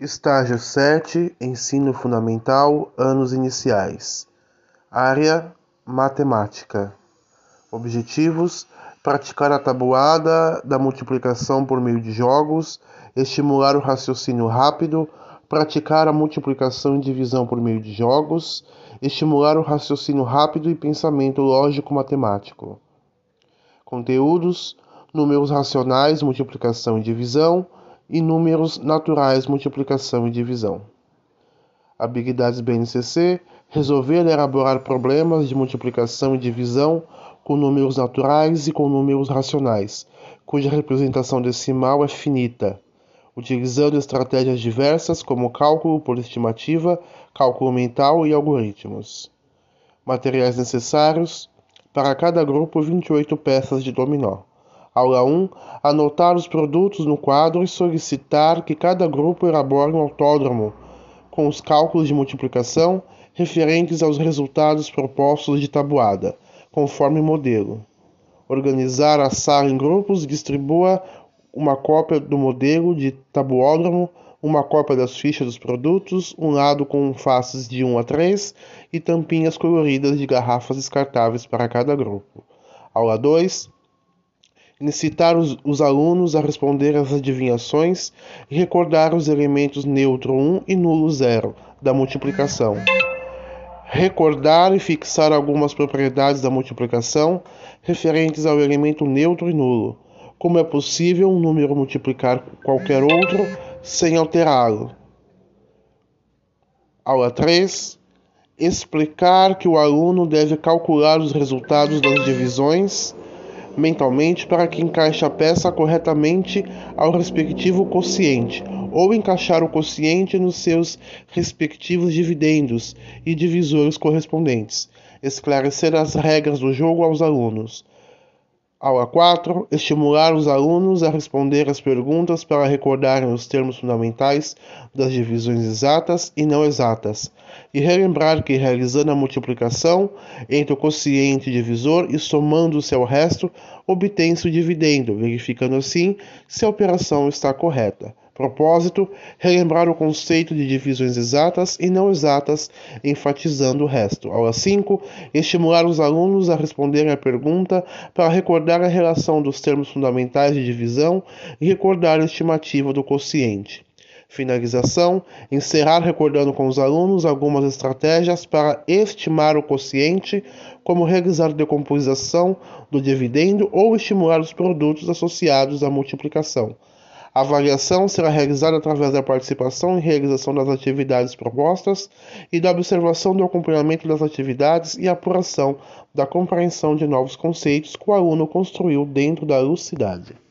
Estágio 7 Ensino Fundamental Anos Iniciais Área Matemática Objetivos: praticar a tabuada da multiplicação por meio de jogos, estimular o raciocínio rápido, praticar a multiplicação e divisão por meio de jogos, estimular o raciocínio rápido e pensamento lógico-matemático. Conteúdos: números racionais, multiplicação e divisão e números naturais, multiplicação e divisão. Habilidades BNCC: resolver e elaborar problemas de multiplicação e divisão com números naturais e com números racionais, cuja representação decimal é finita, utilizando estratégias diversas como cálculo por estimativa, cálculo mental e algoritmos. Materiais necessários: para cada grupo, 28 peças de dominó. Aula 1. Anotar os produtos no quadro e solicitar que cada grupo elabore um autódromo com os cálculos de multiplicação referentes aos resultados propostos de tabuada, conforme modelo. Organizar a sala em grupos distribua uma cópia do modelo de tabuódromo, uma cópia das fichas dos produtos, um lado com faces de 1 a 3 e tampinhas coloridas de garrafas descartáveis para cada grupo. Aula 2 incitar os, os, alunos a responder às adivinhações e recordar os elementos neutro 1 e nulo 0 da multiplicação. Recordar e fixar algumas propriedades da multiplicação referentes ao elemento neutro e nulo. Como é possível um número multiplicar qualquer outro sem alterá-lo. Aula 3. Explicar que o aluno deve calcular os resultados das divisões mentalmente para que encaixe a peça corretamente ao respectivo quociente, ou encaixar o quociente nos seus respectivos dividendos e divisores correspondentes. Esclarecer as regras do jogo aos alunos. Aula 4. Estimular os alunos a responder as perguntas para recordarem os termos fundamentais das divisões exatas e não exatas, e relembrar que, realizando a multiplicação entre o quociente divisor e somando-se ao resto, obtém-se o dividendo, verificando assim se a operação está correta. Propósito: relembrar o conceito de divisões exatas e não exatas, enfatizando o resto. Aula 5: estimular os alunos a responderem à pergunta para recordar a relação dos termos fundamentais de divisão e recordar a estimativa do quociente. Finalização: encerrar recordando com os alunos algumas estratégias para estimar o quociente, como realizar decomposição do dividendo ou estimular os produtos associados à multiplicação. A avaliação será realizada através da participação e realização das atividades propostas e da observação do acompanhamento das atividades e apuração da compreensão de novos conceitos que o aluno construiu dentro da lucidade.